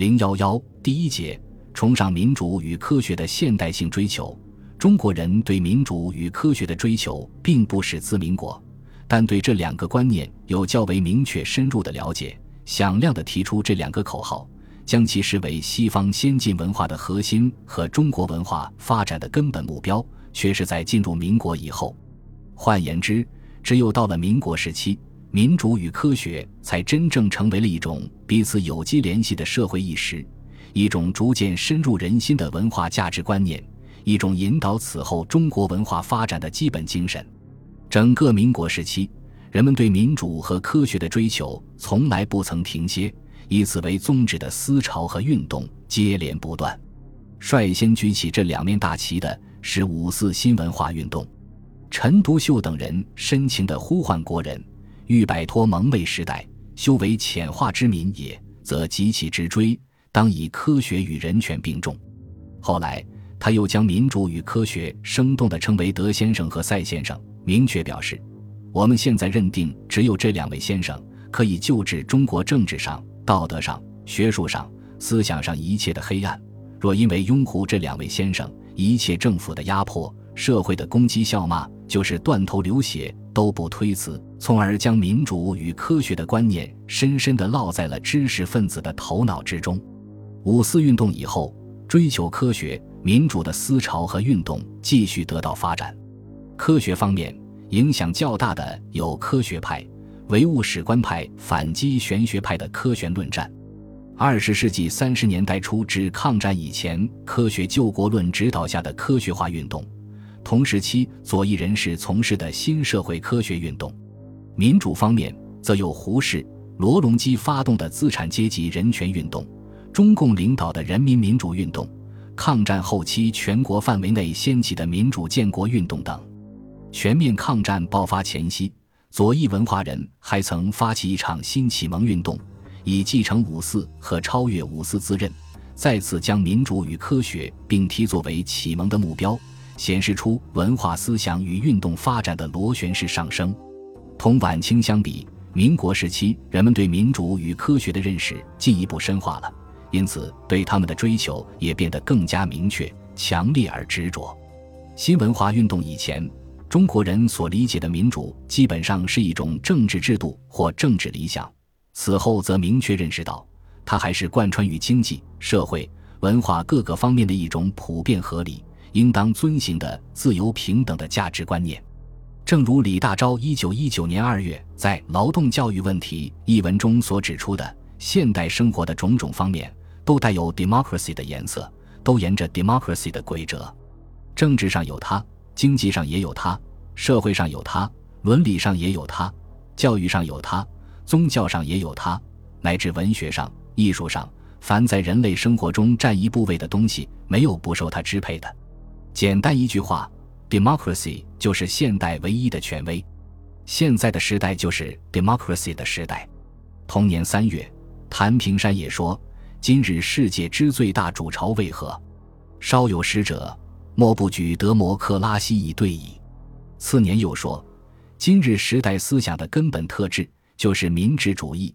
零幺幺第一节，崇尚民主与科学的现代性追求。中国人对民主与科学的追求并不始自民国，但对这两个观念有较为明确深入的了解，响亮地提出这两个口号，将其视为西方先进文化的核心和中国文化发展的根本目标，却是在进入民国以后。换言之，只有到了民国时期，民主与科学才真正成为了一种彼此有机联系的社会意识，一种逐渐深入人心的文化价值观念。一种引导此后中国文化发展的基本精神。整个民国时期，人们对民主和科学的追求从来不曾停歇，以此为宗旨的思潮和运动接连不断。率先举起这两面大旗的是五四新文化运动。陈独秀等人深情地呼唤国人，欲摆脱蒙昧时代，修为浅化之民也，则急起直追，当以科学与人权并重。后来。他又将民主与科学生动地称为德先生和赛先生，明确表示，我们现在认定只有这两位先生可以救治中国政治上、道德上、学术上、思想上一切的黑暗。若因为拥护这两位先生，一切政府的压迫、社会的攻击、笑骂，就是断头流血都不推辞，从而将民主与科学的观念深深地烙在了知识分子的头脑之中。五四运动以后，追求科学。民主的思潮和运动继续得到发展。科学方面影响较大的有科学派、唯物史观派反击玄学派的科学论战。二十世纪三十年代初至抗战以前，科学救国论指导下的科学化运动；同时期左翼人士从事的新社会科学运动。民主方面则有胡适、罗隆基发动的资产阶级人权运动，中共领导的人民民主运动。抗战后期，全国范围内掀起的民主建国运动等。全面抗战爆发前夕，左翼文化人还曾发起一场新启蒙运动，以继承五四和超越五四自认，再次将民主与科学并提作为启蒙的目标，显示出文化思想与运动发展的螺旋式上升。同晚清相比，民国时期人们对民主与科学的认识进一步深化了。因此，对他们的追求也变得更加明确、强烈而执着。新文化运动以前，中国人所理解的民主基本上是一种政治制度或政治理想；此后则明确认识到，它还是贯穿于经济社会、文化各个方面的一种普遍合理、应当遵行的自由平等的价值观念。正如李大钊一九一九年二月在《劳动教育问题》一文中所指出的，现代生活的种种方面。都带有 democracy 的颜色，都沿着 democracy 的规则。政治上有它，经济上也有它，社会上有它，伦理上也有它，教育上有它，宗教上也有它，乃至文学上、艺术上，凡在人类生活中占一部位的东西，没有不受它支配的。简单一句话，democracy 就是现代唯一的权威。现在的时代就是 democracy 的时代。同年三月，谭平山也说。今日世界之最大主朝为何？稍有识者，莫不举德摩克拉西以对矣。次年又说：今日时代思想的根本特质就是民治主义。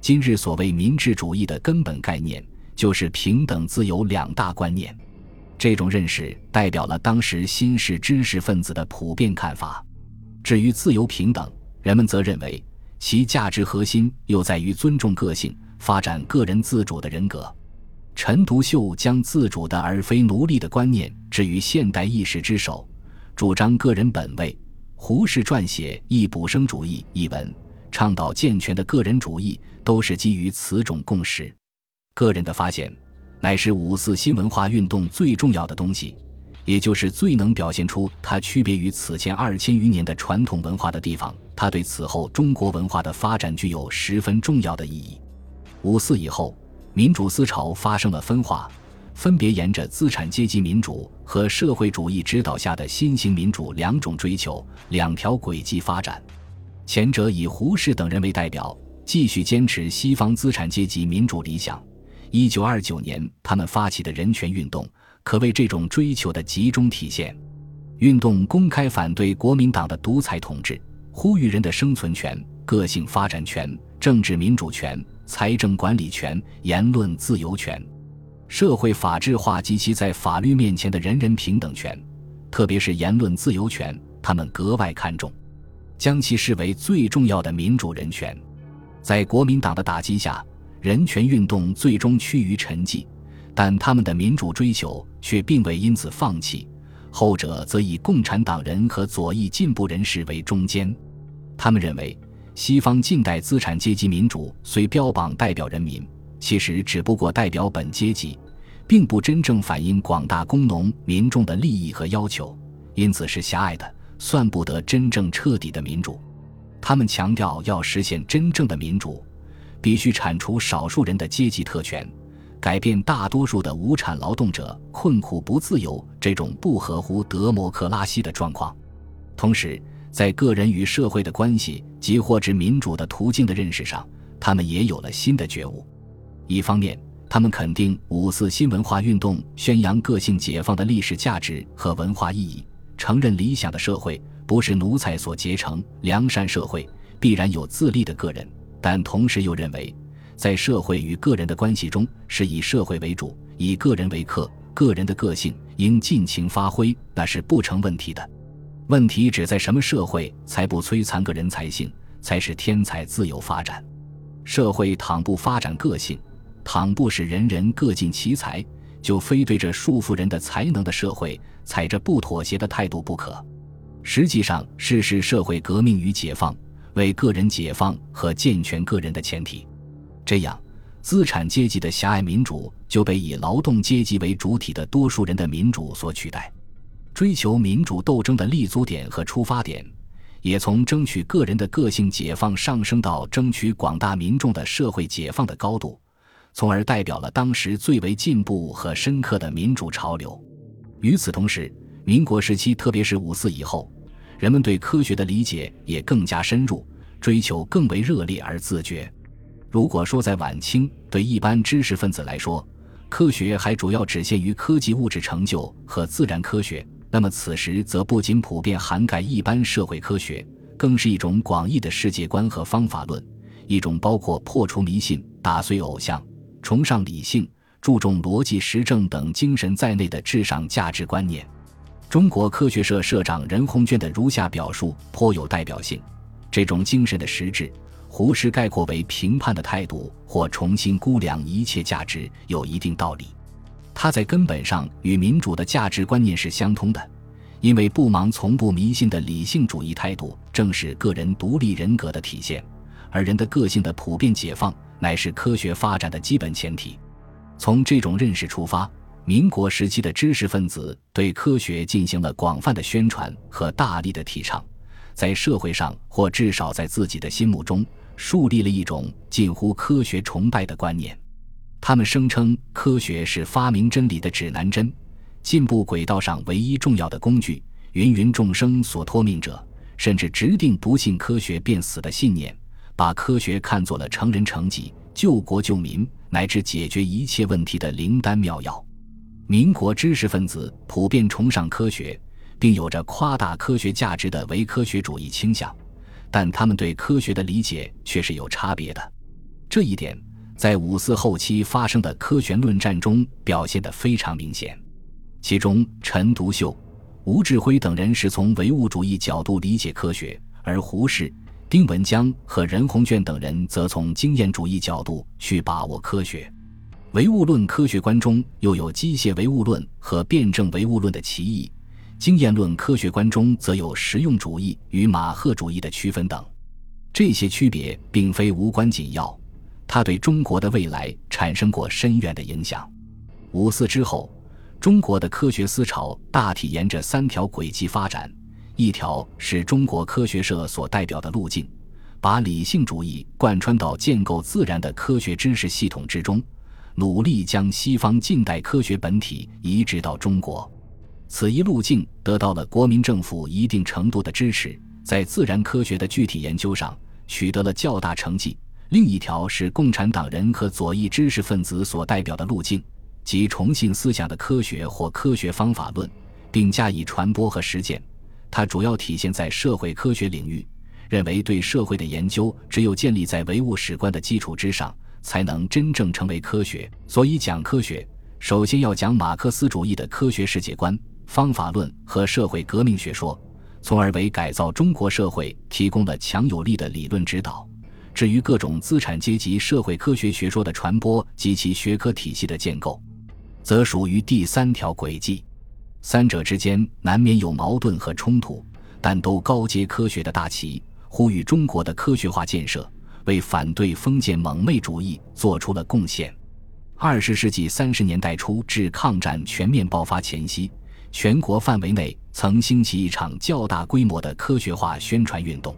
今日所谓民治主义的根本概念，就是平等自由两大观念。这种认识代表了当时新式知识分子的普遍看法。至于自由平等，人们则认为其价值核心又在于尊重个性。发展个人自主的人格，陈独秀将自主的而非奴隶的观念置于现代意识之首，主张个人本位。胡适撰写《易卜生主义》一文，倡导健全的个人主义，都是基于此种共识。个人的发现，乃是五四新文化运动最重要的东西，也就是最能表现出它区别于此前二千余年的传统文化的地方。它对此后中国文化的发展具有十分重要的意义。五四以后，民主思潮发生了分化，分别沿着资产阶级民主和社会主义指导下的新型民主两种追求、两条轨迹发展。前者以胡适等人为代表，继续坚持西方资产阶级民主理想。一九二九年，他们发起的人权运动，可谓这种追求的集中体现。运动公开反对国民党的独裁统治，呼吁人的生存权、个性发展权、政治民主权。财政管理权、言论自由权、社会法治化及其在法律面前的人人平等权，特别是言论自由权，他们格外看重，将其视为最重要的民主人权。在国民党的打击下，人权运动最终趋于沉寂，但他们的民主追求却并未因此放弃。后者则以共产党人和左翼进步人士为中间。他们认为，西方近代资产阶级民主虽标榜代表人民，其实只不过代表本阶级，并不真正反映广大工农民众的利益和要求，因此是狭隘的，算不得真正彻底的民主。他们强调，要实现真正的民主，必须铲除少数人的阶级特权，改变大多数的无产劳动者困苦不自由这种不合乎德摩克拉西的状况。同时，在个人与社会的关系及获知民主的途径的认识上，他们也有了新的觉悟。一方面，他们肯定五四新文化运动宣扬个性解放的历史价值和文化意义，承认理想的社会。不是奴才所结成良善社会，必然有自立的个人，但同时又认为，在社会与个人的关系中，是以社会为主，以个人为客，个人的个性应尽情发挥，那是不成问题的。问题只在什么社会才不摧残个人才性，才使天才自由发展。社会倘不发展个性，倘不使人人各尽其才，就非对着束缚人的才能的社会，采着不妥协的态度不可。实际上是使社会革命与解放为个人解放和健全个人的前提，这样资产阶级的狭隘民主就被以劳动阶级为主体的多数人的民主所取代。追求民主斗争的立足点和出发点，也从争取个人的个性解放上升到争取广大民众的社会解放的高度，从而代表了当时最为进步和深刻的民主潮流。与此同时，民国时期，特别是五四以后。人们对科学的理解也更加深入，追求更为热烈而自觉。如果说在晚清，对一般知识分子来说，科学还主要只限于科技物质成就和自然科学，那么此时则不仅普遍涵盖一般社会科学，更是一种广义的世界观和方法论，一种包括破除迷信、打碎偶像、崇尚理性、注重逻辑实证等精神在内的至上价值观念。中国科学社社长任鸿隽的如下表述颇有代表性：这种精神的实质，胡适概括为评判的态度或重新估量一切价值，有一定道理。它在根本上与民主的价值观念是相通的，因为不盲从不迷信的理性主义态度，正是个人独立人格的体现，而人的个性的普遍解放，乃是科学发展的基本前提。从这种认识出发。民国时期的知识分子对科学进行了广泛的宣传和大力的提倡，在社会上或至少在自己的心目中树立了一种近乎科学崇拜的观念。他们声称科学是发明真理的指南针，进步轨道上唯一重要的工具，芸芸众生所托命者，甚至直定不信科学便死的信念，把科学看作了成人成己、救国救民乃至解决一切问题的灵丹妙药。民国知识分子普遍崇尚科学，并有着夸大科学价值的唯科学主义倾向，但他们对科学的理解却是有差别的。这一点在五四后期发生的科学论战中表现得非常明显。其中，陈独秀、吴志辉等人是从唯物主义角度理解科学，而胡适、丁文江和任鸿隽等人则从经验主义角度去把握科学。唯物论科学观中又有机械唯物论和辩证唯物论的歧义，经验论科学观中则有实用主义与马赫主义的区分等。这些区别并非无关紧要，它对中国的未来产生过深远的影响。五四之后，中国的科学思潮大体沿着三条轨迹发展：一条是中国科学社所代表的路径，把理性主义贯穿到建构自然的科学知识系统之中。努力将西方近代科学本体移植到中国，此一路径得到了国民政府一定程度的支持，在自然科学的具体研究上取得了较大成绩。另一条是共产党人和左翼知识分子所代表的路径，即重信思想的科学或科学方法论，并加以传播和实践。它主要体现在社会科学领域，认为对社会的研究只有建立在唯物史观的基础之上。才能真正成为科学。所以，讲科学，首先要讲马克思主义的科学世界观、方法论和社会革命学说，从而为改造中国社会提供了强有力的理论指导。至于各种资产阶级社会科学学说的传播及其学科体系的建构，则属于第三条轨迹。三者之间难免有矛盾和冲突，但都高阶科学的大旗，呼吁中国的科学化建设，为反对封建蒙昧主义做出了贡献。二十世纪三十年代初至抗战全面爆发前夕，全国范围内曾兴起一场较大规模的科学化宣传运动。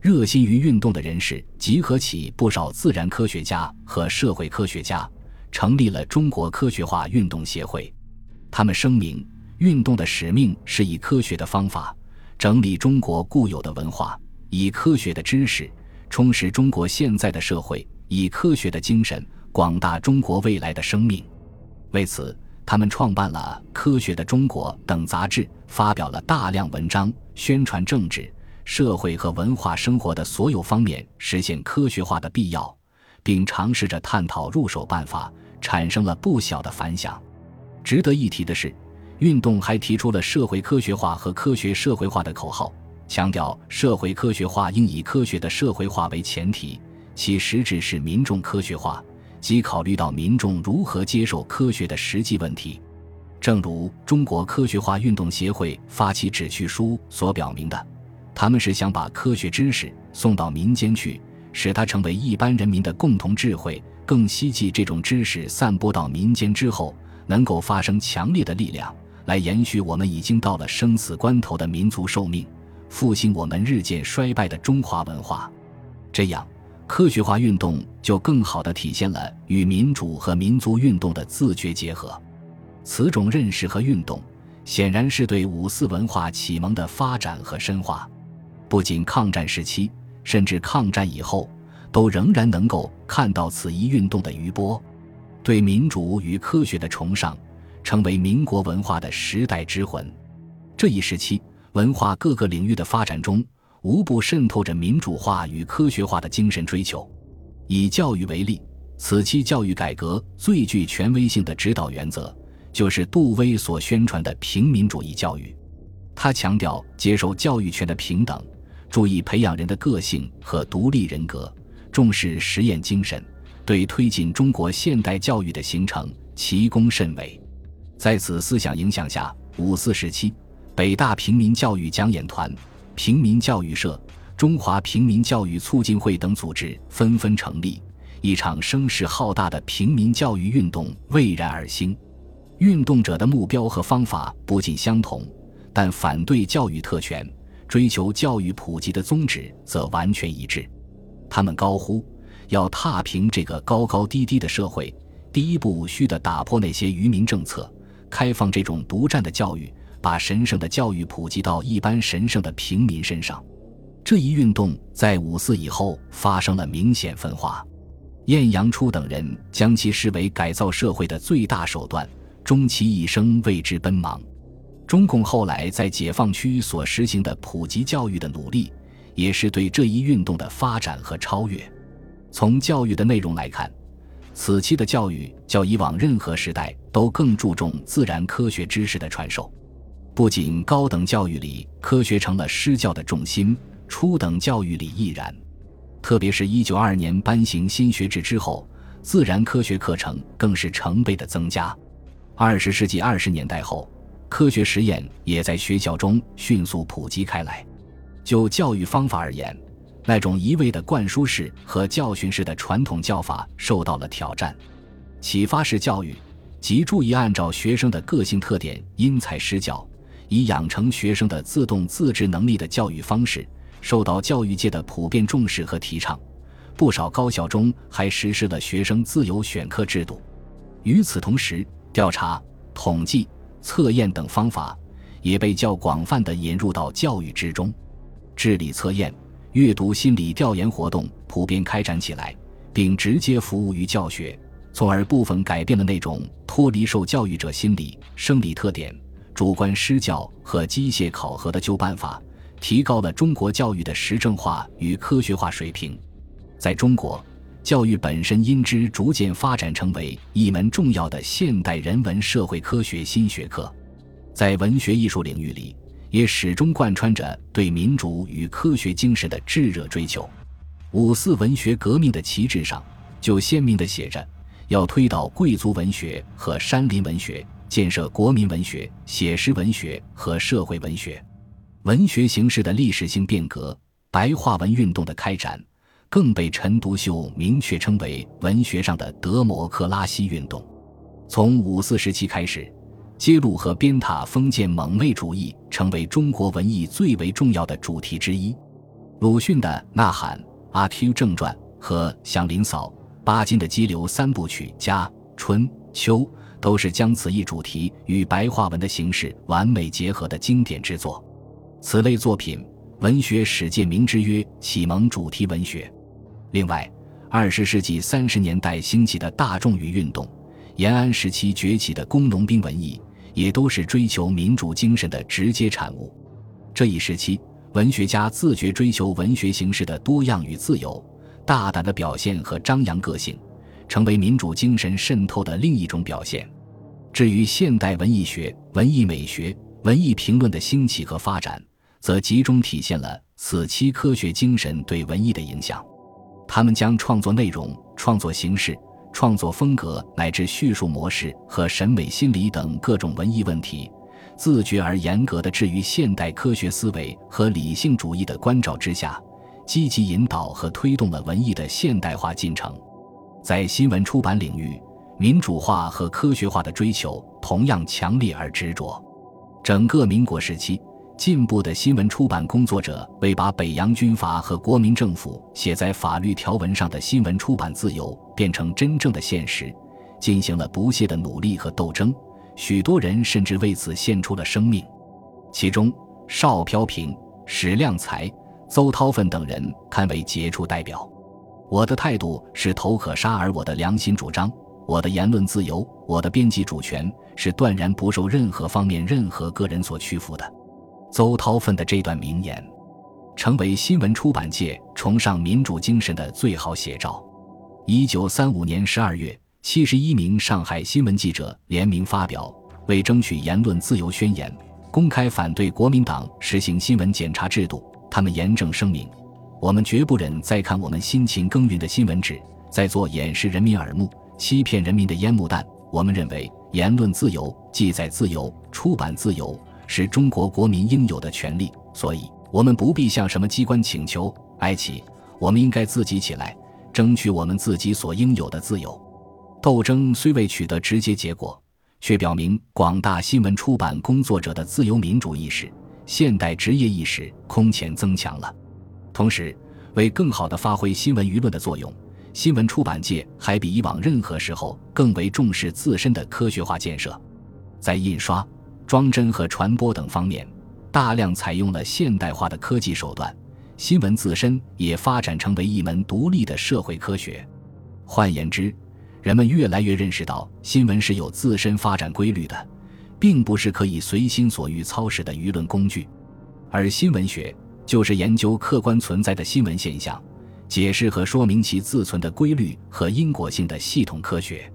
热心于运动的人士集合起不少自然科学家和社会科学家，成立了中国科学化运动协会。他们声明。运动的使命是以科学的方法整理中国固有的文化，以科学的知识充实中国现在的社会，以科学的精神广大中国未来的生命。为此，他们创办了《科学的中国》等杂志，发表了大量文章，宣传政治、社会和文化生活的所有方面实现科学化的必要，并尝试着探讨入手办法，产生了不小的反响。值得一提的是。运动还提出了社会科学化和科学社会化的口号，强调社会科学化应以科学的社会化为前提，其实质是民众科学化，即考虑到民众如何接受科学的实际问题。正如中国科学化运动协会发起旨趣书所表明的，他们是想把科学知识送到民间去，使它成为一般人民的共同智慧，更希冀这种知识散播到民间之后，能够发生强烈的力量。来延续我们已经到了生死关头的民族寿命，复兴我们日渐衰败的中华文化，这样科学化运动就更好地体现了与民主和民族运动的自觉结合。此种认识和运动，显然是对五四文化启蒙的发展和深化。不仅抗战时期，甚至抗战以后，都仍然能够看到此一运动的余波，对民主与科学的崇尚。成为民国文化的时代之魂。这一时期，文化各个领域的发展中，无不渗透着民主化与科学化的精神追求。以教育为例，此期教育改革最具权威性的指导原则，就是杜威所宣传的平民主义教育。他强调接受教育权的平等，注意培养人的个性和独立人格，重视实验精神，对推进中国现代教育的形成奇功甚伟。在此思想影响下，五四时期，北大平民教育讲演团、平民教育社、中华平民教育促进会等组织纷纷成立，一场声势浩大的平民教育运动蔚然而兴。运动者的目标和方法不尽相同，但反对教育特权、追求教育普及的宗旨则完全一致。他们高呼：要踏平这个高高低低的社会，第一步须得打破那些愚民政策。开放这种独占的教育，把神圣的教育普及到一般神圣的平民身上。这一运动在五四以后发生了明显分化。晏阳初等人将其视为改造社会的最大手段，终其一生为之奔忙。中共后来在解放区所实行的普及教育的努力，也是对这一运动的发展和超越。从教育的内容来看。此期的教育较以往任何时代都更注重自然科学知识的传授，不仅高等教育里科学成了施教的重心，初等教育里亦然。特别是一九二年颁行新学制之后，自然科学课程更是成倍的增加。二十世纪二十年代后，科学实验也在学校中迅速普及开来。就教育方法而言，那种一味的灌输式和教训式的传统教法受到了挑战，启发式教育即注意按照学生的个性特点因材施教，以养成学生的自动自治能力的教育方式，受到教育界的普遍重视和提倡。不少高校中还实施了学生自由选课制度。与此同时，调查、统计、测验等方法也被较广泛地引入到教育之中，智力测验。阅读心理调研活动普遍开展起来，并直接服务于教学，从而部分改变了那种脱离受教育者心理、生理特点、主观施教和机械考核的旧办法，提高了中国教育的实证化与科学化水平。在中国，教育本身因之逐渐发展成为一门重要的现代人文社会科学新学科，在文学艺术领域里，也始终贯穿着对民主与科学精神的炙热追求。五四文学革命的旗帜上，就鲜明地写着：要推倒贵族文学和山林文学，建设国民文学、写实文学和社会文学。文学形式的历史性变革，白话文运动的开展。更被陈独秀明确称为文学上的德摩克拉西运动。从五四时期开始，揭露和鞭挞封建蒙昧主义成为中国文艺最为重要的主题之一。鲁迅的《呐喊》《阿 Q 正传》和《祥林嫂》，巴金的《激流三部曲》《家》《春》《秋》，都是将此一主题与白话文的形式完美结合的经典之作。此类作品，文学史界名之曰启蒙主题文学。另外，二十世纪三十年代兴起的大众语运动，延安时期崛起的工农兵文艺，也都是追求民主精神的直接产物。这一时期，文学家自觉追求文学形式的多样与自由，大胆的表现和张扬个性，成为民主精神渗透的另一种表现。至于现代文艺学、文艺美学、文艺评论的兴起和发展，则集中体现了此期科学精神对文艺的影响。他们将创作内容、创作形式、创作风格乃至叙述模式和审美心理等各种文艺问题，自觉而严格地置于现代科学思维和理性主义的关照之下，积极引导和推动了文艺的现代化进程。在新闻出版领域，民主化和科学化的追求同样强烈而执着。整个民国时期。进步的新闻出版工作者为把北洋军阀和国民政府写在法律条文上的新闻出版自由变成真正的现实，进行了不懈的努力和斗争。许多人甚至为此献出了生命，其中邵飘萍、史量才、邹韬奋等人堪为杰出代表。我的态度是头可杀，而我的良心主张，我的言论自由，我的编辑主权是断然不受任何方面、任何个人所屈服的。邹韬奋的这段名言，成为新闻出版界崇尚民主精神的最好写照。一九三五年十二月，七十一名上海新闻记者联名发表为争取言论自由宣言，公开反对国民党实行新闻检查制度。他们严正声明：我们绝不忍再看我们辛勤耕耘的新闻纸在做掩饰人民耳目、欺骗人民的烟幕弹。我们认为，言论自由、记载自由、出版自由。是中国国民应有的权利，所以我们不必向什么机关请求、哀祈，我们应该自己起来，争取我们自己所应有的自由。斗争虽未取得直接结果，却表明广大新闻出版工作者的自由民主意识、现代职业意识空前增强了。同时，为更好地发挥新闻舆论的作用，新闻出版界还比以往任何时候更为重视自身的科学化建设，在印刷。装帧和传播等方面，大量采用了现代化的科技手段。新闻自身也发展成为一门独立的社会科学。换言之，人们越来越认识到，新闻是有自身发展规律的，并不是可以随心所欲操使的舆论工具。而新闻学就是研究客观存在的新闻现象，解释和说明其自存的规律和因果性的系统科学。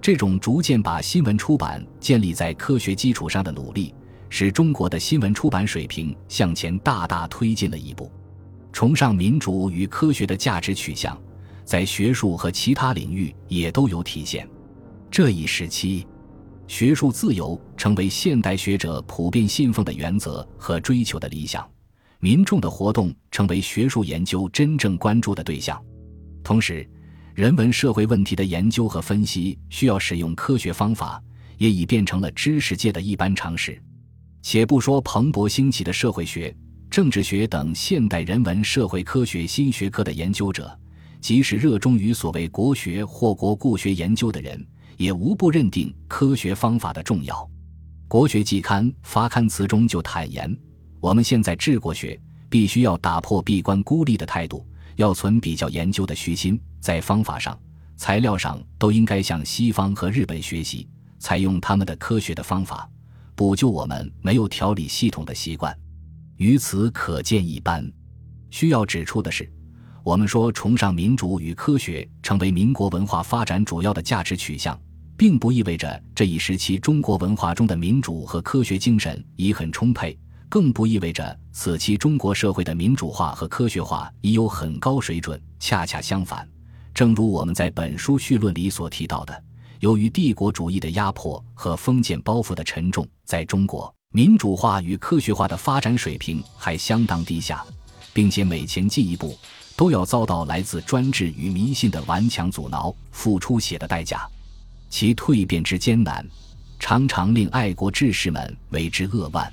这种逐渐把新闻出版建立在科学基础上的努力，使中国的新闻出版水平向前大大推进了一步。崇尚民主与科学的价值取向，在学术和其他领域也都有体现。这一时期，学术自由成为现代学者普遍信奉的原则和追求的理想，民众的活动成为学术研究真正关注的对象。同时，人文社会问题的研究和分析需要使用科学方法，也已变成了知识界的一般常识。且不说蓬勃兴起的社会学、政治学等现代人文社会科学新学科的研究者，即使热衷于所谓国学或国故学研究的人，也无不认定科学方法的重要。《国学季刊》发刊词中就坦言：“我们现在治国学，必须要打破闭关孤立的态度。”要存比较研究的虚心，在方法上、材料上都应该向西方和日本学习，采用他们的科学的方法，补救我们没有条理系统的习惯。于此可见一斑。需要指出的是，我们说崇尚民主与科学成为民国文化发展主要的价值取向，并不意味着这一时期中国文化中的民主和科学精神已很充沛，更不意味着此期中国社会的民主化和科学化已有很高水准。恰恰相反，正如我们在本书序论里所提到的，由于帝国主义的压迫和封建包袱的沉重，在中国民主化与科学化的发展水平还相当低下，并且每前进一步。都要遭到来自专制与迷信的顽强阻挠，付出血的代价，其蜕变之艰难，常常令爱国志士们为之扼腕。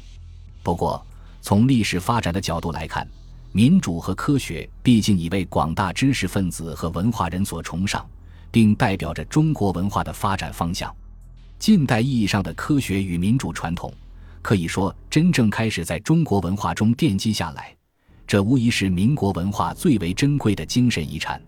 不过，从历史发展的角度来看，民主和科学毕竟已被广大知识分子和文化人所崇尚，并代表着中国文化的发展方向。近代意义上的科学与民主传统，可以说真正开始在中国文化中奠基下来。这无疑是民国文化最为珍贵的精神遗产。